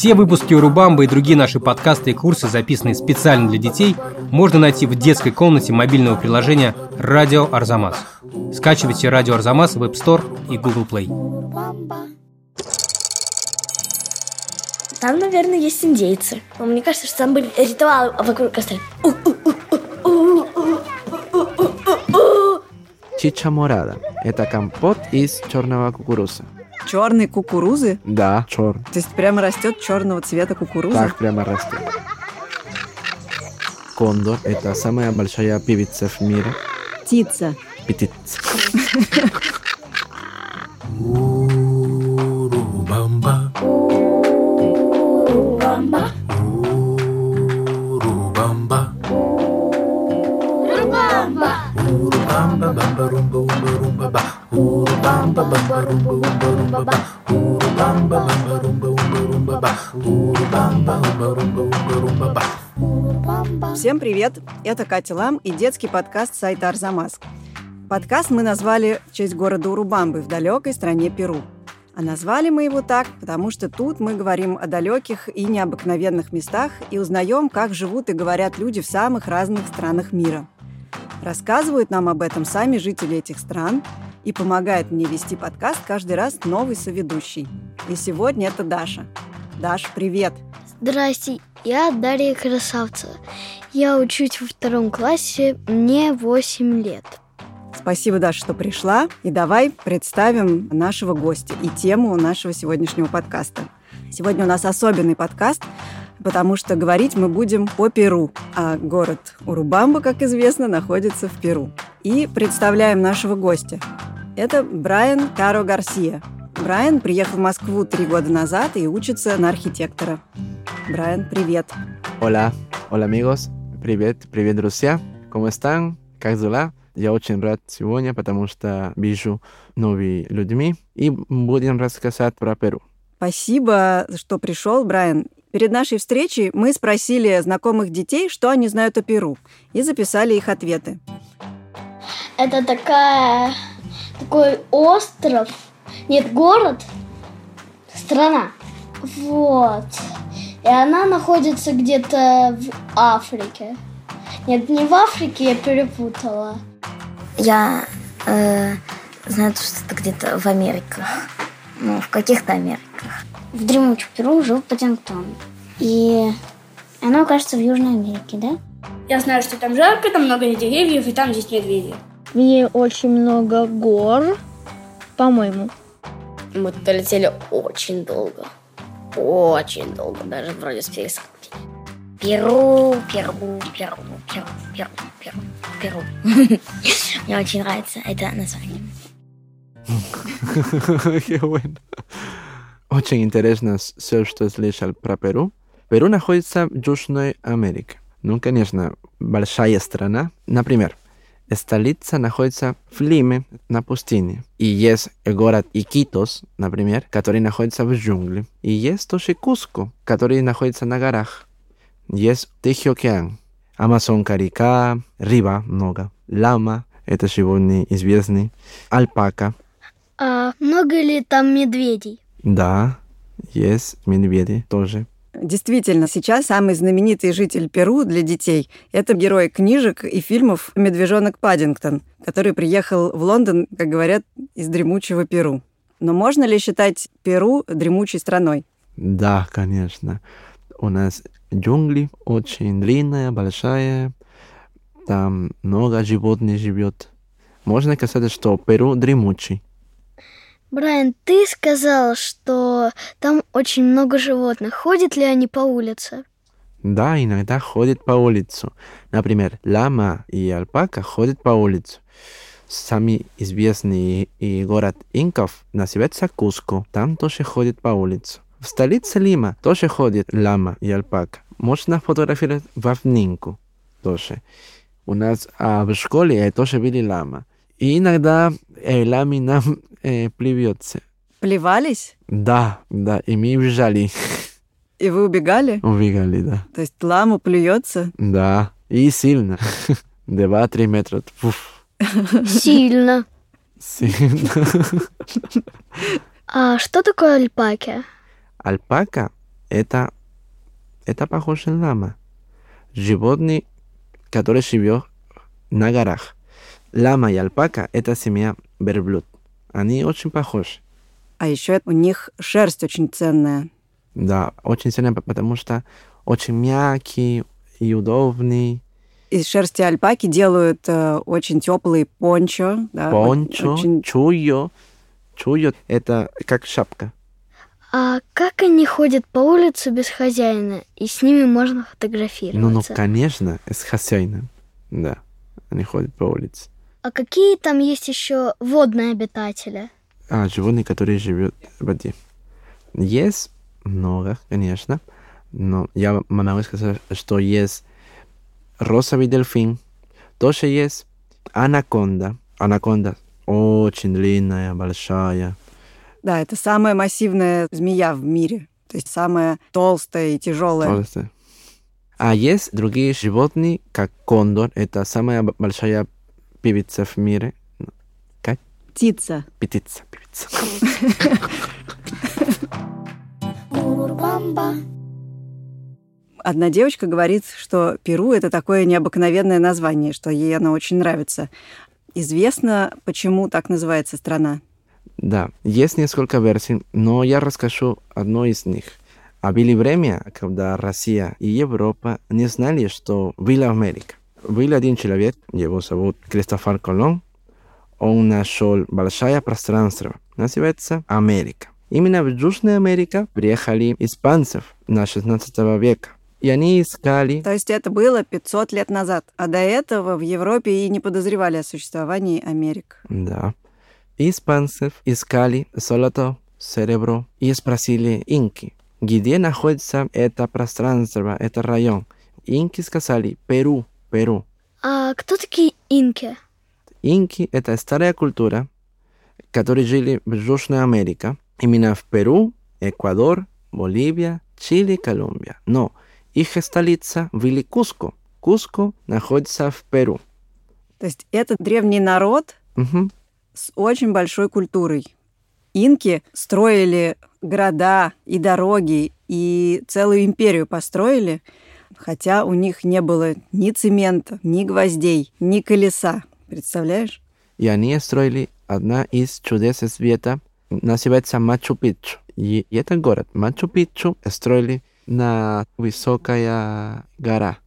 Все выпуски Урубамбы и другие наши подкасты и курсы, записанные специально для детей, можно найти в детской комнате мобильного приложения «Радио Арзамас». Скачивайте «Радио Арзамас» в App Store и Google Play. Там, наверное, есть индейцы. Но мне кажется, что там были ритуалы вокруг костра. Чича морада – это компот из черного кукуруза. Черные кукурузы? Да, чер. То есть прямо растет черного цвета кукуруза? Так прямо растет. Кондор – это самая большая певица в мире. Птица. Птица. Всем привет! Это Катя Лам и детский подкаст сайта Арзамас. Подкаст мы назвали в честь города Урубамбы в далекой стране Перу. А назвали мы его так, потому что тут мы говорим о далеких и необыкновенных местах и узнаем, как живут и говорят люди в самых разных странах мира. Рассказывают нам об этом сами жители этих стран и помогает мне вести подкаст каждый раз новый соведущий. И сегодня это Даша. Даш, привет! Здрасте, я Дарья Красавцева. Я учусь во втором классе, мне 8 лет. Спасибо, Даша, что пришла. И давай представим нашего гостя и тему нашего сегодняшнего подкаста. Сегодня у нас особенный подкаст, потому что говорить мы будем по Перу, а город Урубамба, как известно, находится в Перу. И представляем нашего гостя. Это Брайан Каро Гарсия. Брайан приехал в Москву три года назад и учится на архитектора. Брайан, привет. Hola, hola amigos. Привет, привет, друзья. ¿Cómo están? Как дела? Я очень рад сегодня, потому что вижу новыми людьми и будем рассказать про Перу. Спасибо, что пришел, Брайан. Перед нашей встречей мы спросили знакомых детей, что они знают о Перу, и записали их ответы. Это такая... такой остров. Нет, город. Страна. Вот. И она находится где-то в Африке. Нет, не в Африке, я перепутала. Я э, знаю, что это где-то в Америках. Ну, в каких-то Америках. В дремучем Перу жил Паддингтон. И оно, кажется, в Южной Америке, да? Я знаю, что там жарко, там много деревьев, и там есть медведи. Мне очень много гор, по-моему. Мы туда летели очень долго. Очень долго, даже вроде с пересадки. Перу, Перу, Перу, Перу, Перу, Перу, Перу. Мне очень нравится это название. Qué bueno. Очень интересно все, что слышал про Перу. Перу находится в Южной Америке. Ну, конечно, большая страна. Например, столица находится в Лиме, на пустыне. И есть город Икитос, например, который находится в джунгле. И есть тоже Куско, который находится на горах. Есть Тихий океан, Амазонка река, рыба много, лама, это животные известные, альпака, А много ли там медведей? да, есть медведи тоже. Действительно, сейчас самый знаменитый житель Перу для детей – это герой книжек и фильмов «Медвежонок Паддингтон», который приехал в Лондон, как говорят, из дремучего Перу. Но можно ли считать Перу дремучей страной? Да, конечно. У нас джунгли очень длинная, большая. Там много животных живет. Можно сказать, что Перу дремучий. Брайан, ты сказал, что там очень много животных. Ходят ли они по улице? Да, иногда ходит по улицу. Например, лама и альпака ходят по улице. Самый известный и город инков называется Куско. Там тоже ходит по улице. В столице Лима тоже ходит лама и альпака. Можно фотографировать в Авнинку тоже. У нас а, в школе тоже видел лама. И иногда э, лами нам э, плюется. Плевались? Да, да, и мы убежали. И вы убегали? Убегали, да. То есть ламу плюется? Да, и сильно. Два-три метра. Фуф. Сильно. Сильно. А что такое альпаки? Альпака Это, это похоже на лама. Животный, который живет на горах. Лама и альпака – это семья верблюд. Они очень похожи. А еще у них шерсть очень ценная. Да, очень сильно, потому что очень мягкий и удобный. Из шерсти альпаки делают э, очень теплый пончо. Да, Пончо, очень- чуйо. Чуйо – это как шапка. А как они ходят по улице без хозяина, и с ними можно Ну, ну, фотографироваться? конечно, с хозяином. Да, они ходят по улице. А какие там есть еще водные обитатели? А, животные, которые живут в воде. Есть много, конечно, но я могу сказать, что есть розовый дельфин, тоже есть анаконда. Анаконда очень длинная, большая. Да, это самая массивная змея в мире. То есть самая толстая и тяжелая. толстая. А есть другие животные, как кондор, это самая большая певица в мире. Птица. Птица, певица. Одна девочка говорит, что Перу это такое необыкновенное название, что ей оно очень нравится. Известно, почему так называется страна. Да, есть несколько версий, но я расскажу одну из них. А были время, когда Россия и Европа не знали, что была Америка. Был один человек, его зовут Кристофер Колон. Он нашел большое пространство, называется Америка. Именно в Южную Америку приехали испанцев на 16 века. И они искали То есть это было 500 лет назад. А до этого в Европе и не подозревали о существовании Америк. Да. Испанцев искали золото, серебро и спросили инки, где находится это пространство, это район. Инки сказали Перу, Перу. А кто такие инки? Инки – это старая культура, которые жили в Южной Америке, именно в Перу, Эквадор, Боливия, Чили, Колумбия. Но их столица были Куско. Куско находится в Перу. То есть это древний народ Мгм. с очень большой культурой. Инки строили города и дороги, и целую империю построили, хотя у них не было ни цемента, ни гвоздей, ни колеса. Представляешь? И они строили одна из чудес света, называется Мачу-Пикчу. И этот город Мачу-Пикчу строили на высокая гора.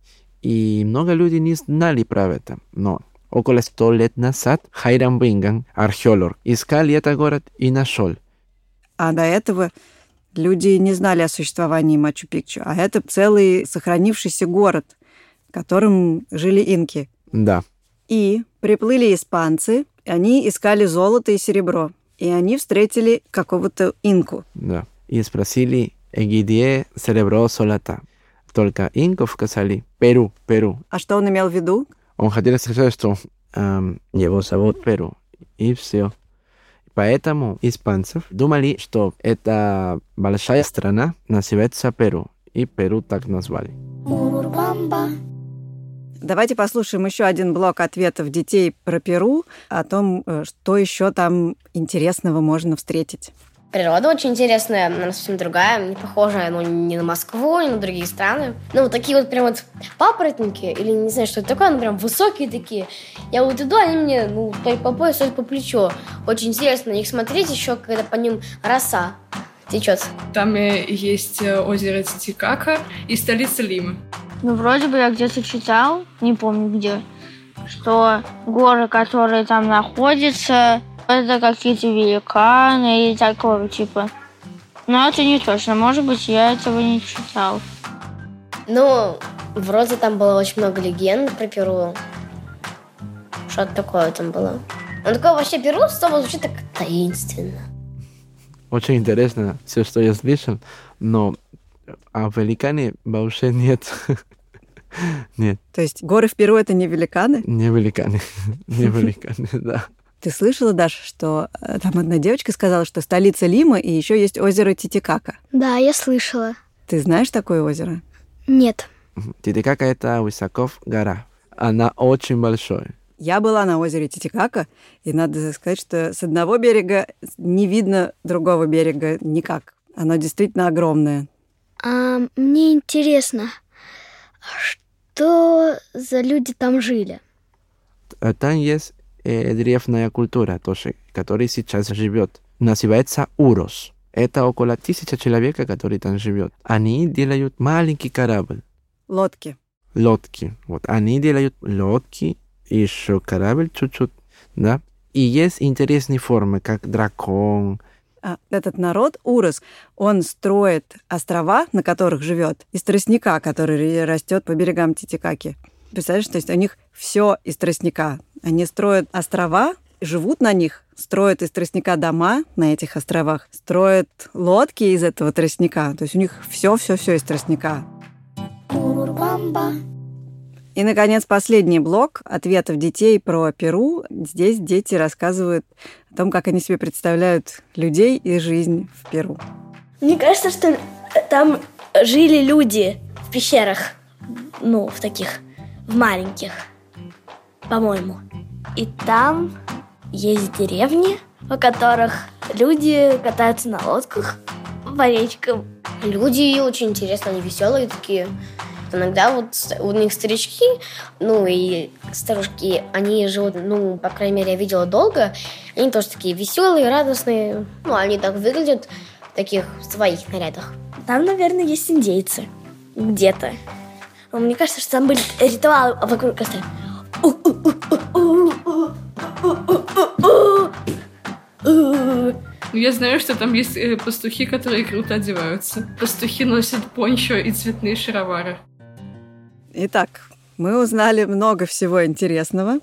И много людей не знали про это. Но около 100 лет назад Хайрам Бинган, археолог, искал этот город и нашел. А до этого люди не знали о существовании Мачу-Пикчу. А это целый сохранившийся город, в котором жили инки. Да, И приплыли испанцы, и они искали золото и серебро. И они встретили какого-то инку. да. И спросили, где серебро золото. Только инков сказали, Перу, Перу. А что он имел в виду? Он хотел сказать, что эм, его зовут Перу. И все. Поэтому испанцев думали, что это большая страна называется Перу. И Перу так назвали. Давайте послушаем еще один блок ответов детей про Перу о том, э, что еще там интересного можно встретить. Природа очень интересная, она совсем другая, не похожая ну, ни на Москву, ни на другие страны. Ну, вот такие вот прям вот папоротники, или не знаю, что это такое, они прям высокие такие. Я вот иду, они мне, ну, по, по пояс, по плечо. Очень интересно на них смотреть еще, когда по ним роса течет. Там э, есть э, озеро Титикака и столица Лимы. Ну, вроде бы я где-то читал, не помню где, что горы, которые там находятся, это какие-то великаны или такого типа. Но это не точно. Может быть, я этого не читал. Ну, вроде там было очень много легенд про Перу. Что-то такое там было. Ну, такое вообще Перу слово звучит так таинственно. Очень интересно все, что я слышал, но о великане вообще нет. Нет, То есть горы в Перу это не великаны? не великаны. Не великаны, да. Ты слышала, Даша, что э, там одна девочка сказала, что столица Лима и еще есть озеро Титикака. Да, я слышала. Ты знаешь такое озеро? Нет. Титикака это высоков гора. Она очень большая. Я была на озере Титикака, и надо сказать, что с одного берега не видно другого берега никак. Оно действительно огромное. А мне интересно, что за люди там жили? Э, Там есть э, древняя культура тоже, которая сейчас живет. Называется Урос. Это около тысячи человек, которые там живет. Они делают маленький корабль, Лодки. лодки. Вот они делают лодки, еще корабль чуть-чуть, да. И есть интересные формы, как дракон. А, Этот народ, Урос, он строит острова, на которых живет, из тростника, который растет по берегам Титикаки. Представляешь, то есть у них все из тростника. Они строят острова, живут на них, строят из тростника дома на этих островах, строят лодки из этого тростника. То есть у них все-все-все из тростника. И, наконец, последний блок ответов детей про Перу. Здесь дети рассказывают о том, как они себе представляют людей и жизнь в Перу. Мне кажется, что там жили люди в пещерах. Ну, в таких, в маленьких, по-моему. И там есть деревни, в которых люди катаются на лодках по речкам. Люди очень интересно, они веселые такие. Иногда вот у них старички, ну и старушки, они живут, ну, по крайней мере, я видела долго, они тоже такие веселые, радостные. Ну, они так выглядят в таких своих нарядах. Там, наверное, есть индейцы. Где-то. Мне кажется, что там были ритуалы вокруг костра. Ну, Я знаю, что там есть э, пастухи, которые круто одеваются. Пастухи носят пончо и цветные шаровары. Итак, мы узнали много всего интересного.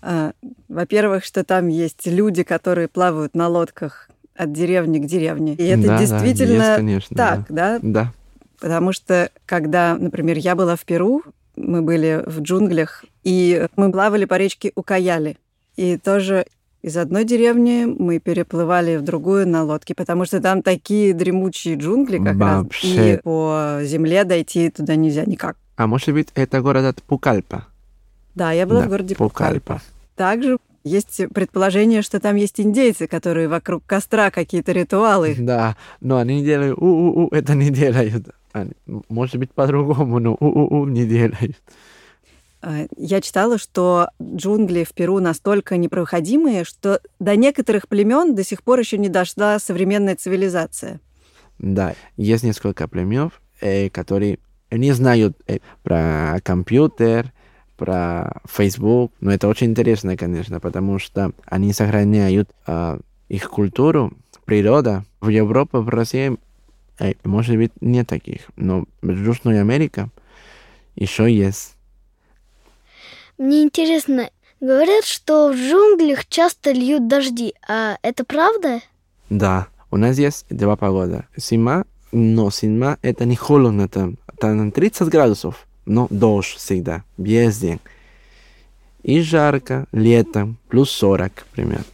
А, Во-первых, что там есть люди, которые плавают на лодках от деревни к деревне. И это Да, да, действительно есть, конечно, так, да? Да. Потому что, когда, например, я была в Перу, мы были в джунглях, и мы плавали по речке Укаяли. И тоже из одной деревни мы переплывали в другую на лодке, потому что там такие дремучие джунгли как раз. Вообще. И по земле дойти туда нельзя никак. А может быть, это город от Пукальпа? Да, я была Да, в городе Пукальпа. Пукальпа. Также есть предположение, что там есть индейцы, которые вокруг костра какие-то ритуалы. Да, но они делают у-у-у, это не делают. Они- может быть, по-другому, но у-у-у не делают. А, Я читала, что джунгли в Перу настолько непроходимые, что до некоторых племен до сих пор еще не дошла современная цивилизация. Да, есть несколько племен, э, которые не знают э, про компьютер, про Facebook, но это очень интересно, конечно, потому что они сохраняют а, их культуру, природа. В Европе, в России, э, может быть, нет таких, но в Южной Америке еще есть. Мне интересно, говорят, что в джунглях часто льют дожди, а это правда? Да, у нас есть два погода. Зима, но зима это не холодно там. Там 30 градусов, но дождь всегда, весь день. И жарко летом, плюс 40 примерно.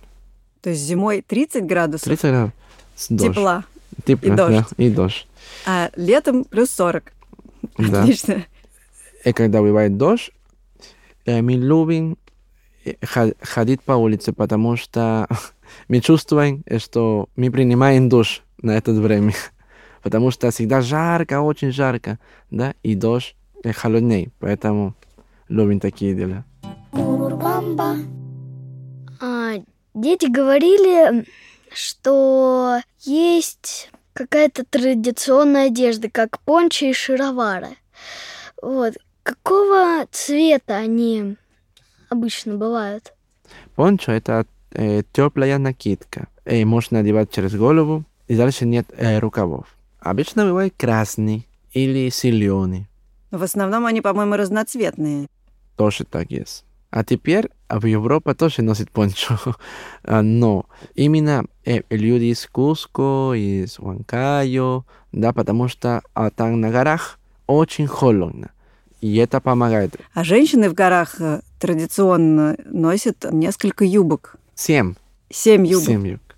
То есть зимой 30 градусов 30 градусов. с дождь. тепла, Тепло, и дождь. да, и дождь. а летом плюс 40. Да. Отлично. И когда бывает дождь, э, мы любим э, ходить по улице, потому что мы чувствуем, э, что мы принимаем душ на это время. Потому что всегда жарко, очень жарко, да, и дождь холоднее, поэтому любим такие дела. А, дети говорили, что есть какая-то традиционная одежда, как пончо и шаровары. Вот. Какого цвета они обычно бывают? Пончо это э, теплая накидка. Э, можно одевать через голову, и дальше нет э, рукавов. Обычно бывает красный или зеленый. Но в основном они, по-моему, разноцветные. Тоже так есть. А теперь в Европе тоже носит пончо. А, Но именно люди из Куско, из Huancayo, да, потому что а, там на горах очень холодно. И это помогает. А женщины в горах э, традиционно носят несколько юбок. Семь. Семь юбок. Семь юбок.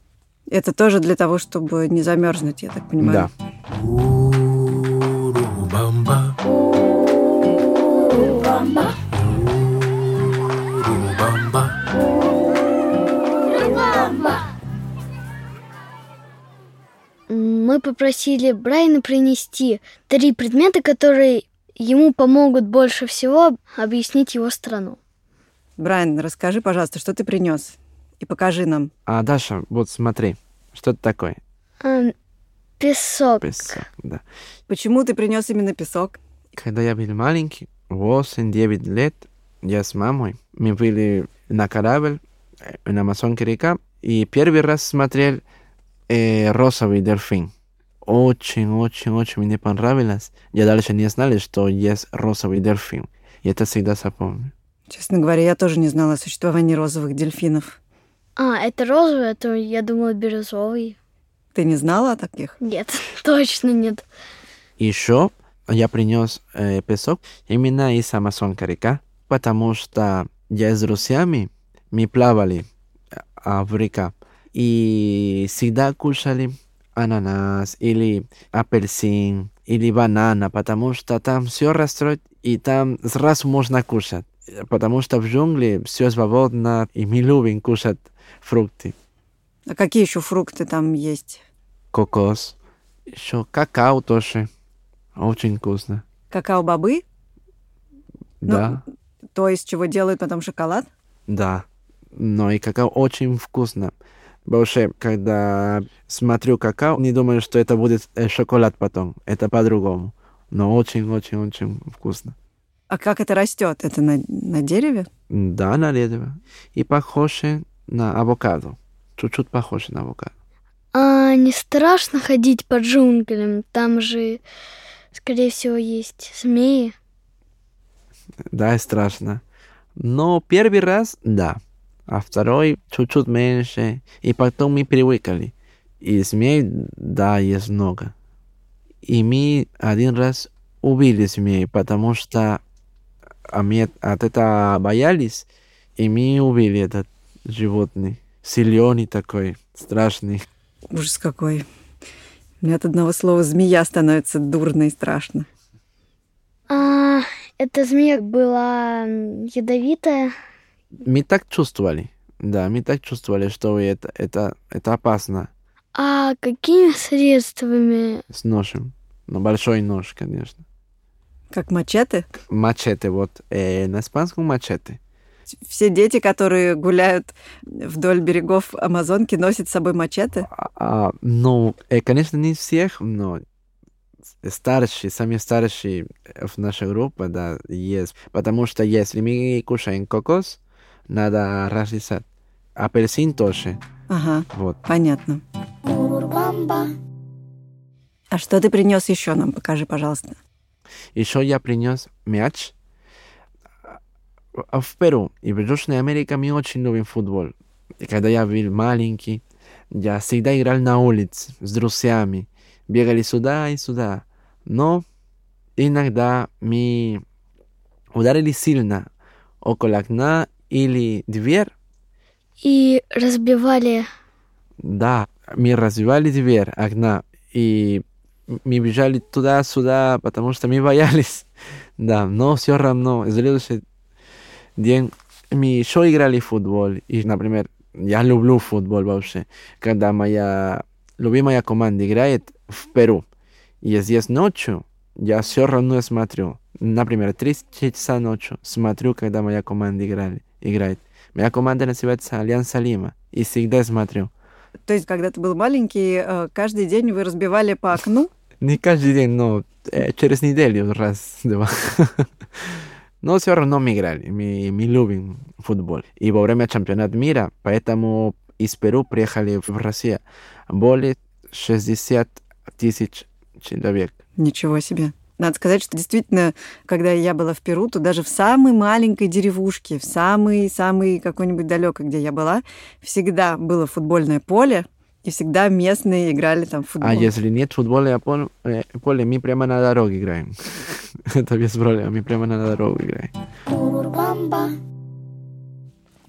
Это тоже для того, чтобы не замерзнуть, я так понимаю. Да. Мы попросили Брайана принести три предмета, которые ему помогут больше всего объяснить его страну. Брайан, расскажи, пожалуйста, что ты принес? И покажи нам. А, Даша, вот смотри, что это такое? А, песок. Песок, да. Почему ты принес именно песок? Когда я был маленький, 8-9 лет, я с мамой, мы были на корабль на Амазонке река, и первый раз смотрел э, розовый дельфин. Очень-очень-очень мне понравилось. Я дальше не знал, что есть розовый дельфин. И это всегда запомню. Честно говоря, я тоже не знала о существовании розовых дельфинов. А, это розовый, а то я думала бирюзовый. Ты не знала о таких? Нет, точно нет. Еще я принес э, песок именно из Амазонка река, потому что я с друзьями, мы плавали а, в река и всегда кушали ананас или апельсин или банана, потому что там все растет и там сразу можно кушать. Потому что в джунгле все свободно, и мы любим кушать фрукты. А какие еще фрукты там есть? Кокос, еще какао тоже. Очень вкусно. Какао-бобы? Да. Ну, то, из чего делают потом шоколад? Да. Но и какао очень вкусно. Больше, когда смотрю какао, не думаю, что это будет шоколад потом. Это по-другому. Но очень-очень-очень вкусно. А как это растет? Это на, на дереве? Да, на дереве. И похоже на авокадо. Чуть-чуть похоже на авокадо. А не страшно ходить по джунглям? Там же, скорее всего, есть змеи. Да, страшно. Но первый раз, да. А второй чуть-чуть меньше. И потом мы привыкли. И змей, да, есть много. И мы один раз убили змей, потому что а мы от этого боялись, и мы убили этот животный. Силеный такой, страшный. Ужас какой. Мне от одного слова змея становится дурно и страшно. А, эта змея была ядовитая. Мы так чувствовали. Да, мы так чувствовали, что это, это, это опасно. А какими средствами? С ножем. Ну, большой нож, конечно. Как мачете? Мачете, вот. Э, на испанском мачете. Все дети, которые гуляют вдоль берегов Амазонки, носят с собой мачете? А, а, ну, э, конечно, не всех, но старшие, самые старшие в нашей группе, да, есть. Потому что если мы кушаем кокос, надо разрезать. Апельсин тоже. Ага, вот. понятно. А что ты принес еще нам? Покажи, пожалуйста. Еще я принес мяч. В Перу и в Южной Америке мы очень любим футбол. И когда я был маленький, я всегда играл на улице с друзьями. Бегали сюда и сюда. Но иногда мы ударили сильно около окна или дверь. И разбивали. Да, мы разбивали дверь окна. И мы бежали туда-сюда, потому что мы боялись. Да, но все равно, следующий день мы еще играли в футбол. И, например, я люблю футбол вообще. Когда моя любимая команда играет в Перу, и здесь ночью, я все равно смотрю. Например, 3 часа ночью смотрю, когда моя команда играли, играет. Моя команда называется Альянса Лима. И всегда смотрю. То есть, когда ты был маленький, каждый день вы разбивали по окну? Не каждый день, но э, через неделю раз-два. но все равно мы играли, мы, мы любим футбол. И во время чемпионата мира, поэтому из Перу приехали в Россию более 60 тысяч человек. Ничего себе. Надо сказать, что действительно, когда я была в Перу, то даже в самой маленькой деревушке, в самой-самой какой-нибудь далекой, где я была, всегда было футбольное поле, и всегда местные играли там в футбол. А если нет футбольного поля, э, поле, мы прямо на дороге играем. Это без проблем, мы прямо на дороге играем.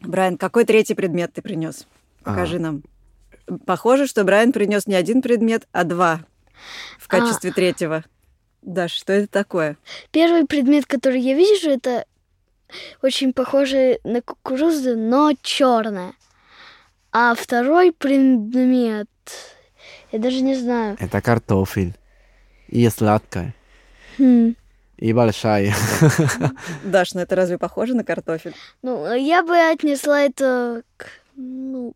Брайан, какой третий предмет ты принес? Покажи а. нам. Похоже, что Брайан принес не один предмет, а два в качестве а... третьего. Даш, что это такое? Первый предмет, который я вижу, это очень похоже на кукурузу, но черная. А второй предмет Я даже не знаю. Это картофель. И сладкая. Хм. И большая. Даш, ну это разве похоже на картофель? Ну, я бы отнесла это к, ну,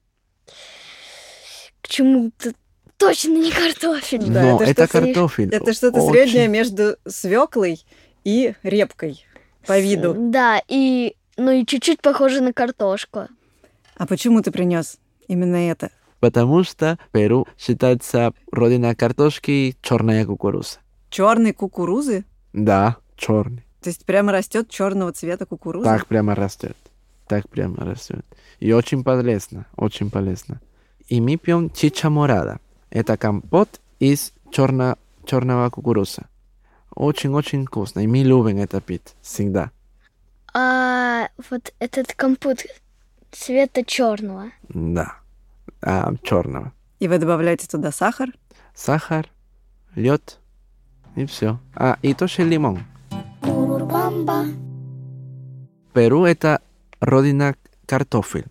к чему-то точно не картофель. Да, Но это это что-то- картофель. Это что-то Очень- среднее между свеклой и репкой по виду. Да, и, ну и чуть-чуть похоже на картошку. А почему ты принес именно это? Потому что Перу считается родина картошки черная кукуруза. Черной кукурузы? Да, черный. То есть прямо растет черного цвета кукуруза? Так прямо растет. Так прямо растет. И очень полезно, очень полезно. И мы пьем чича морада. Это компот из черно, черного кукуруза. Очень-очень вкусно. И мы любим это пить всегда. А вот этот компот цвета черного. Да. А, черного. И вы добавляете туда сахар? Сахар, лед и все. А, и тоже лимон. Перу это родина картофель.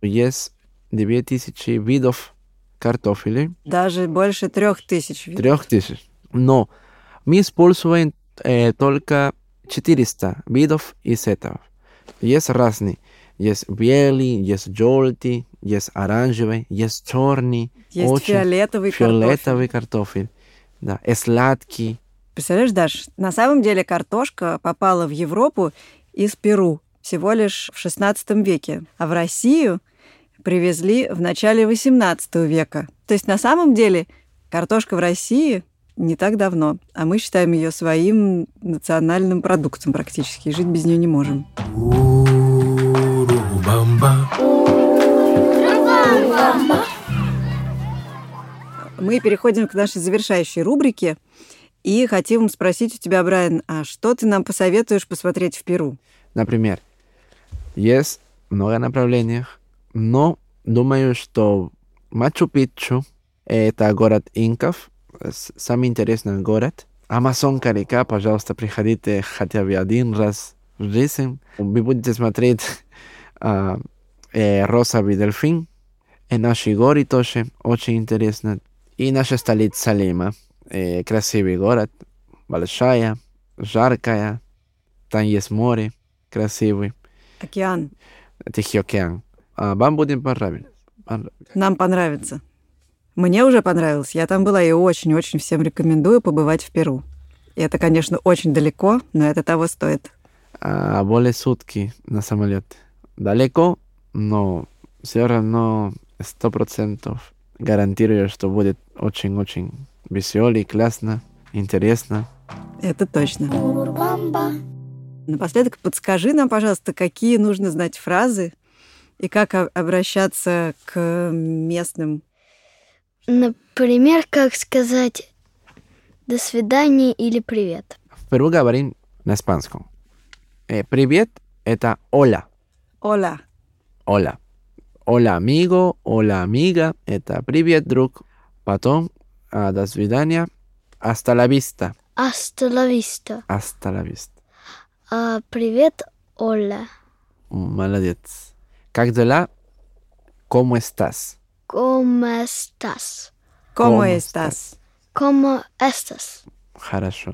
Есть 2000 видов картофеля. Даже больше трех тысяч видов. Трех тысяч. Но мы используем э, только 400 видов из этого. Есть разные. Есть белый, есть желтый, есть оранжевый, есть черный. Есть очень фиолетовый фиолетовый картофель. Да, и сладкий. Представляешь, Даш, на самом деле картошка попала в Европу из Перу всего лишь в XVI веке, а в Россию привезли в начале XVIII века. То есть на самом деле картошка в России не так давно, а мы считаем ее своим национальным продуктом практически, и жить без нее не можем. Мы переходим к нашей завершающей рубрике и хотим спросить у тебя, Брайан, а что ты нам посоветуешь посмотреть в Перу? Например, есть много направлений, но думаю, что Мачу-Пикчу – это город инков, самый интересный город. Амазонка река, пожалуйста, приходите хотя бы один раз в жизни. Вы будете смотреть а, э, розовый дельфин. И наши горы тоже очень интересно. И наша столица Лима. Э, красивый город, большая, жаркая. Там есть море красивый. Океан. Тихий океан. А вам будет понравиться. Пон- Нам понравится. Мне уже понравилось. Я там была и очень-очень всем рекомендую побывать в Перу. И это, конечно, очень далеко, но это того стоит. А более сутки на самолет. Далеко, но все равно сто процентов гарантирую, что будет очень-очень веселый, классно, интересно. Это точно. Напоследок подскажи нам, пожалуйста, какие нужно знать фразы и как обращаться к местным. Например, как сказать «до свидания» или «привет». В Перу говорим на испанском. Э, привет – это hola. Оля. Hola. Hola, amigo. Hola, amiga. Это привет, друг. Потом а, до свидания. Hasta la vista. «Hasta la vista». Hasta la vista. А, «Привет, Оля». Молодец. Cagdola, ¿cómo estás? ¿Cómo estás? ¿Cómo estás? ¿Cómo estás? Harasho.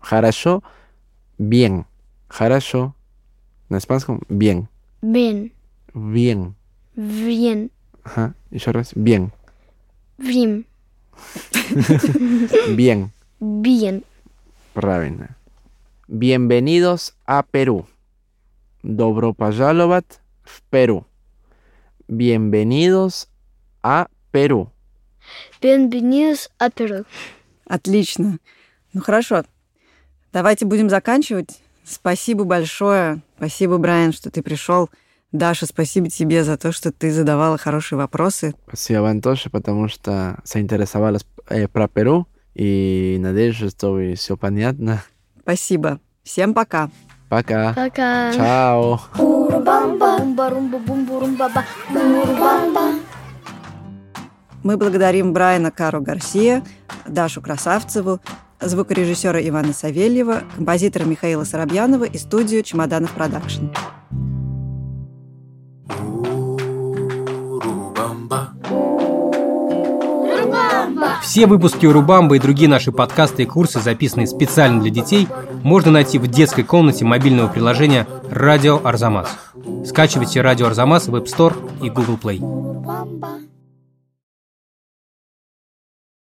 Harasho, bien. Harasho, en español, bien. Bien. Bien. Bien. Ajá, y otra bien. Bien. bien. Bien. Ravena. Bienvenidos a Perú. Dobro Pajalovat Перу. Bienvenidos a Перу. Bienvenidos a Perú. Отлично. Ну хорошо. Давайте будем заканчивать. Спасибо большое. Спасибо, Брайан, что ты пришел. Даша, спасибо тебе за то, что ты задавала хорошие вопросы. Спасибо вам тоже, потому что заинтересовалась э, про Перу. И надеюсь, что все понятно. Спасибо. Всем пока. Пока. Пока. Чао. Мы благодарим Брайана Кару Гарсия, Дашу Красавцеву, звукорежиссера Ивана Савельева, композитора Михаила Соробьянова и студию «Чемоданов Продакшн». Все выпуски Урубамбы и другие наши подкасты и курсы, записанные специально для детей, можно найти в детской комнате мобильного приложения «Радио Арзамас». Скачивайте «Радио Арзамас» в App Store и Google Play.